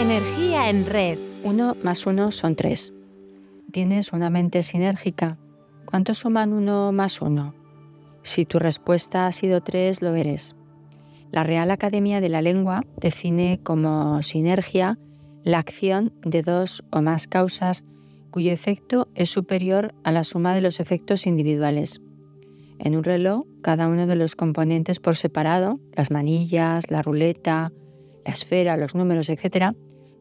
Energía en red. Uno más uno son tres. ¿Tienes una mente sinérgica? ¿Cuánto suman uno más uno? Si tu respuesta ha sido tres, lo eres. La Real Academia de la Lengua define como sinergia la acción de dos o más causas cuyo efecto es superior a la suma de los efectos individuales. En un reloj, cada uno de los componentes por separado, las manillas, la ruleta, la esfera, los números, etc.,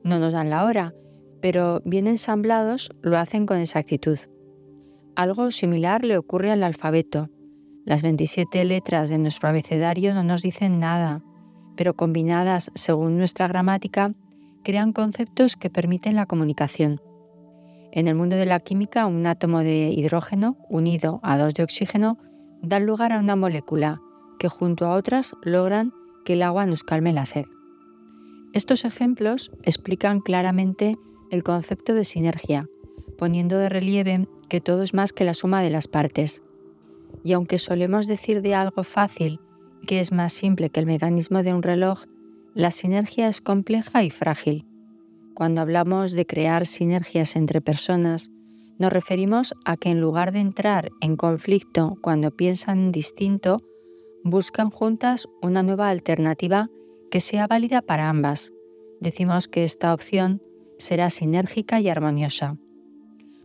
no nos dan la hora, pero bien ensamblados lo hacen con exactitud. Algo similar le ocurre al alfabeto. Las 27 letras de nuestro abecedario no nos dicen nada, pero combinadas según nuestra gramática, crean conceptos que permiten la comunicación. En el mundo de la química, un átomo de hidrógeno unido a dos de oxígeno da lugar a una molécula que junto a otras logran que el agua nos calme la sed. Estos ejemplos explican claramente el concepto de sinergia, poniendo de relieve que todo es más que la suma de las partes. Y aunque solemos decir de algo fácil que es más simple que el mecanismo de un reloj, la sinergia es compleja y frágil. Cuando hablamos de crear sinergias entre personas, nos referimos a que en lugar de entrar en conflicto cuando piensan distinto, buscan juntas una nueva alternativa que sea válida para ambas. Decimos que esta opción será sinérgica y armoniosa.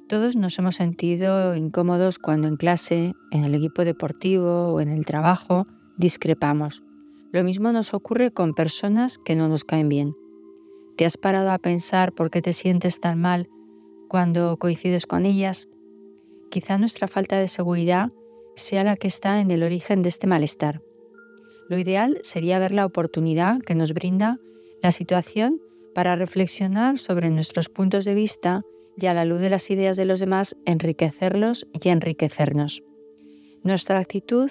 Todos nos hemos sentido incómodos cuando en clase, en el equipo deportivo o en el trabajo discrepamos. Lo mismo nos ocurre con personas que no nos caen bien. ¿Te has parado a pensar por qué te sientes tan mal cuando coincides con ellas? Quizá nuestra falta de seguridad sea la que está en el origen de este malestar. Lo ideal sería ver la oportunidad que nos brinda la situación para reflexionar sobre nuestros puntos de vista y a la luz de las ideas de los demás enriquecerlos y enriquecernos. Nuestra actitud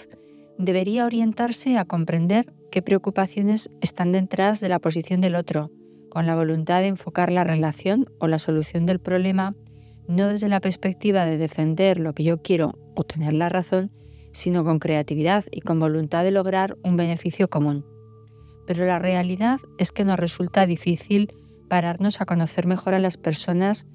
debería orientarse a comprender qué preocupaciones están detrás de la posición del otro, con la voluntad de enfocar la relación o la solución del problema no desde la perspectiva de defender lo que yo quiero o tener la razón, sino con creatividad y con voluntad de lograr un beneficio común. Pero la realidad es que nos resulta difícil pararnos a conocer mejor a las personas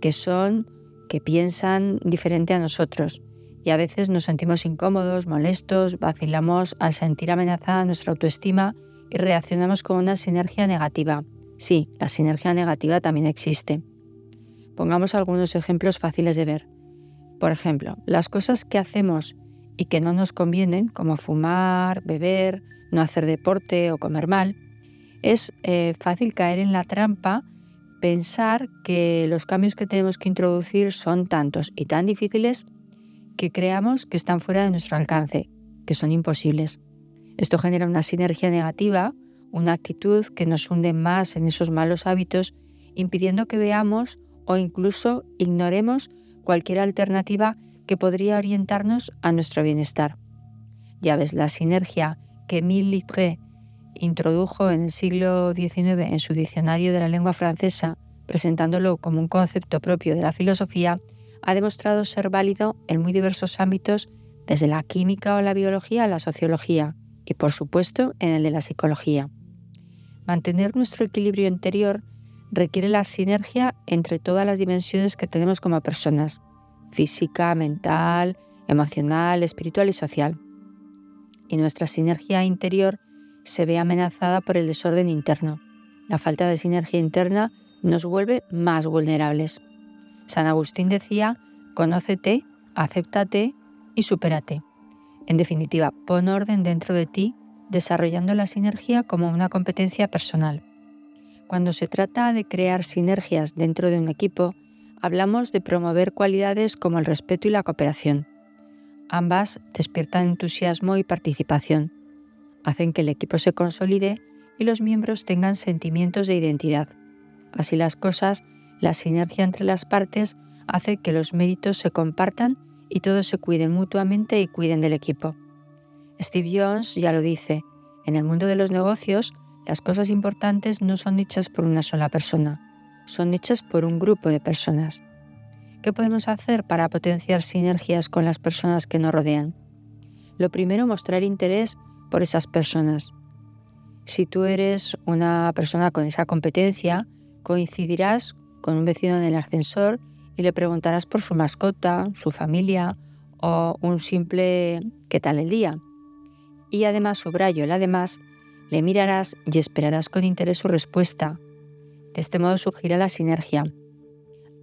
que son, que piensan diferente a nosotros. Y a veces nos sentimos incómodos, molestos, vacilamos al sentir amenazada nuestra autoestima y reaccionamos con una sinergia negativa. Sí, la sinergia negativa también existe. Pongamos algunos ejemplos fáciles de ver. Por ejemplo, las cosas que hacemos y que no nos convienen, como fumar, beber, no hacer deporte o comer mal, es eh, fácil caer en la trampa pensar que los cambios que tenemos que introducir son tantos y tan difíciles que creamos que están fuera de nuestro alcance, que son imposibles. Esto genera una sinergia negativa, una actitud que nos hunde más en esos malos hábitos, impidiendo que veamos o incluso ignoremos cualquier alternativa que podría orientarnos a nuestro bienestar. Ya ves, la sinergia que Littré introdujo en el siglo XIX en su diccionario de la lengua francesa, presentándolo como un concepto propio de la filosofía, ha demostrado ser válido en muy diversos ámbitos, desde la química o la biología a la sociología y, por supuesto, en el de la psicología. Mantener nuestro equilibrio interior requiere la sinergia entre todas las dimensiones que tenemos como personas, física, mental, emocional, espiritual y social. Y nuestra sinergia interior se ve amenazada por el desorden interno. La falta de sinergia interna nos vuelve más vulnerables. San Agustín decía, conócete, acéptate y supérate. En definitiva, pon orden dentro de ti, desarrollando la sinergia como una competencia personal. Cuando se trata de crear sinergias dentro de un equipo, hablamos de promover cualidades como el respeto y la cooperación. Ambas despiertan entusiasmo y participación, hacen que el equipo se consolide y los miembros tengan sentimientos de identidad. Así las cosas, la sinergia entre las partes hace que los méritos se compartan y todos se cuiden mutuamente y cuiden del equipo. Steve Jones ya lo dice, en el mundo de los negocios, las cosas importantes no son hechas por una sola persona, son hechas por un grupo de personas. ¿Qué podemos hacer para potenciar sinergias con las personas que nos rodean? Lo primero, mostrar interés por esas personas. Si tú eres una persona con esa competencia, Coincidirás con un vecino en el ascensor y le preguntarás por su mascota, su familia o un simple ¿qué tal el día? Y además, subrayo el además, le mirarás y esperarás con interés su respuesta. De este modo surgirá la sinergia,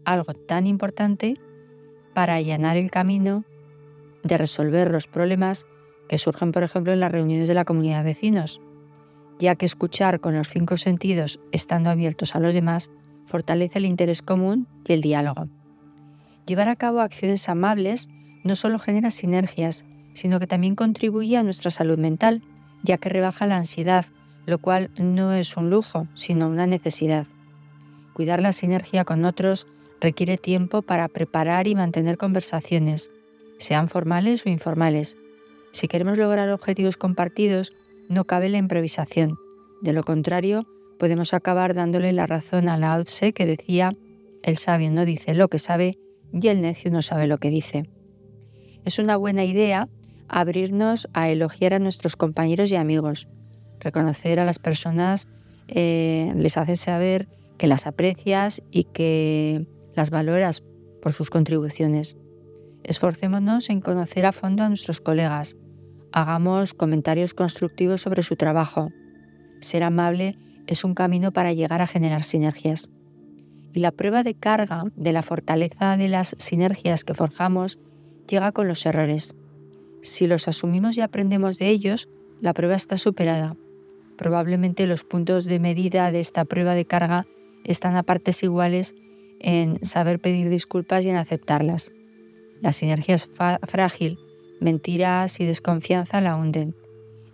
algo tan importante para allanar el camino de resolver los problemas que surgen, por ejemplo, en las reuniones de la comunidad de vecinos, ya que escuchar con los cinco sentidos, estando abiertos a los demás, fortalece el interés común y el diálogo. Llevar a cabo acciones amables no solo genera sinergias, sino que también contribuye a nuestra salud mental, ya que rebaja la ansiedad, lo cual no es un lujo, sino una necesidad. Cuidar la sinergia con otros requiere tiempo para preparar y mantener conversaciones, sean formales o informales. Si queremos lograr objetivos compartidos, no cabe la improvisación. De lo contrario, podemos acabar dándole la razón a Lao Tse que decía, el sabio no dice lo que sabe, y el necio no sabe lo que dice. Es una buena idea abrirnos a elogiar a nuestros compañeros y amigos. Reconocer a las personas eh, les hace saber que las aprecias y que las valoras por sus contribuciones. Esforcémonos en conocer a fondo a nuestros colegas. Hagamos comentarios constructivos sobre su trabajo. Ser amable es un camino para llegar a generar sinergias y la prueba de carga de la fortaleza de las sinergias que forjamos llega con los errores. Si los asumimos y aprendemos de ellos, la prueba está superada. Probablemente los puntos de medida de esta prueba de carga están a partes iguales en saber pedir disculpas y en aceptarlas. La sinergia es frágil, mentiras y desconfianza la hunden.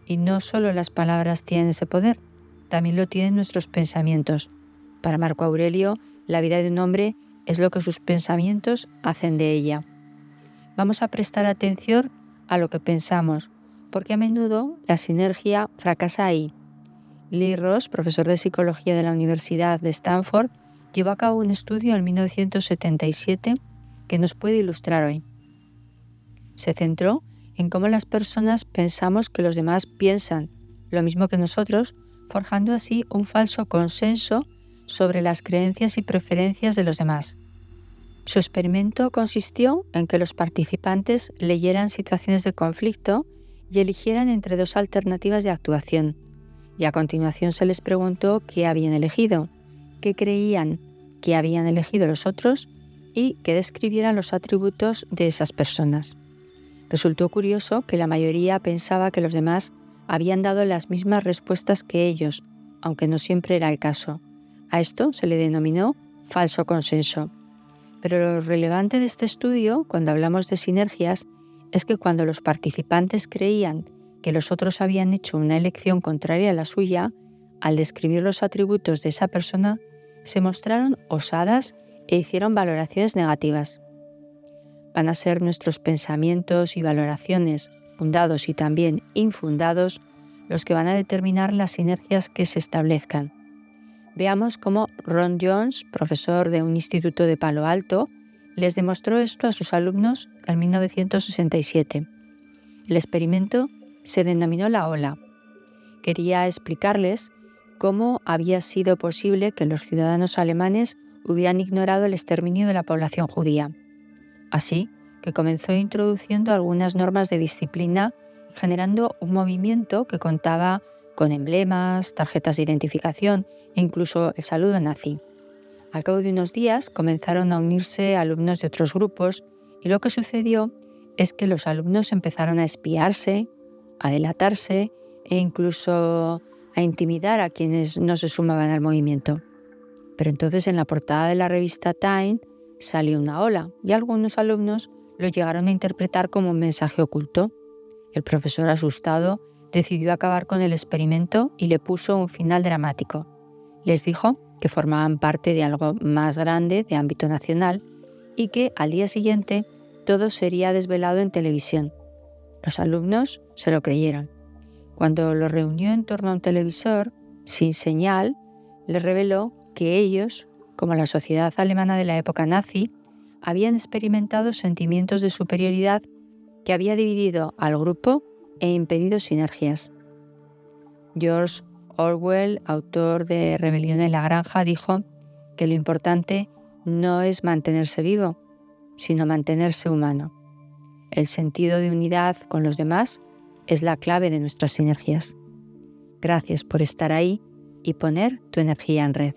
Y no solo las palabras tienen ese poder, también lo tienen nuestros pensamientos. Para Marco Aurelio, la vida de un hombre es lo que sus pensamientos hacen de ella. Vamos a prestar atención a lo que pensamos, porque a menudo la sinergia fracasa ahí. Lee Ross, profesor de psicología de la Universidad de Stanford, llevó a cabo un estudio en 1977 que nos puede ilustrar hoy. Se centró en cómo las personas pensamos que los demás piensan lo mismo que nosotros, forjando así un falso consenso sobre las creencias y preferencias de los demás. Su experimento consistió en que los participantes leyeran situaciones de conflicto y eligieran entre dos alternativas de actuación, y a continuación se les preguntó qué habían elegido, qué creían que habían elegido los otros y que describieran los atributos de esas personas. Resultó curioso que la mayoría pensaba que los demás habían dado las mismas respuestas que ellos, aunque no siempre era el caso. A esto se le denominó falso consenso. Pero lo relevante de este estudio, cuando hablamos de sinergias, es que cuando los participantes creían que los otros habían hecho una elección contraria a la suya, al describir los atributos de esa persona, se mostraron osadas e hicieron valoraciones negativas. Van a ser nuestros pensamientos y valoraciones, fundados y también infundados, los que van a determinar las sinergias que se establezcan. Veamos cómo Ron Jones, profesor de un instituto de Palo Alto, les demostró esto a sus alumnos en 1967. El experimento se denominó la ola. Quería explicarles cómo había sido posible que los ciudadanos alemanes hubieran ignorado el exterminio de la población judía. Así que comenzó introduciendo algunas normas de disciplina, generando un movimiento que contaba con emblemas, tarjetas de identificación e incluso el saludo nazi. Al cabo de unos días comenzaron a unirse alumnos de otros grupos y lo que sucedió es que los alumnos empezaron a espiarse, a delatarse e incluso a intimidar a quienes no se sumaban al movimiento. Pero entonces en la portada de la revista Time salió una ola y algunos alumnos lo llegaron a interpretar como un mensaje oculto. El profesor asustado decidió acabar con el experimento y le puso un final dramático. Les dijo que formaban parte de algo más grande de ámbito nacional y que al día siguiente todo sería desvelado en televisión. Los alumnos se lo creyeron. Cuando lo reunió en torno a un televisor, sin señal, les reveló que ellos, como la sociedad alemana de la época nazi, habían experimentado sentimientos de superioridad que había dividido al grupo e impedido sinergias. George Orwell, autor de Rebelión en la Granja, dijo, que lo importante no es mantenerse vivo, sino mantenerse humano. El sentido de unidad con los demás es la clave de nuestras sinergias. Gracias por estar ahí y poner tu energía en red.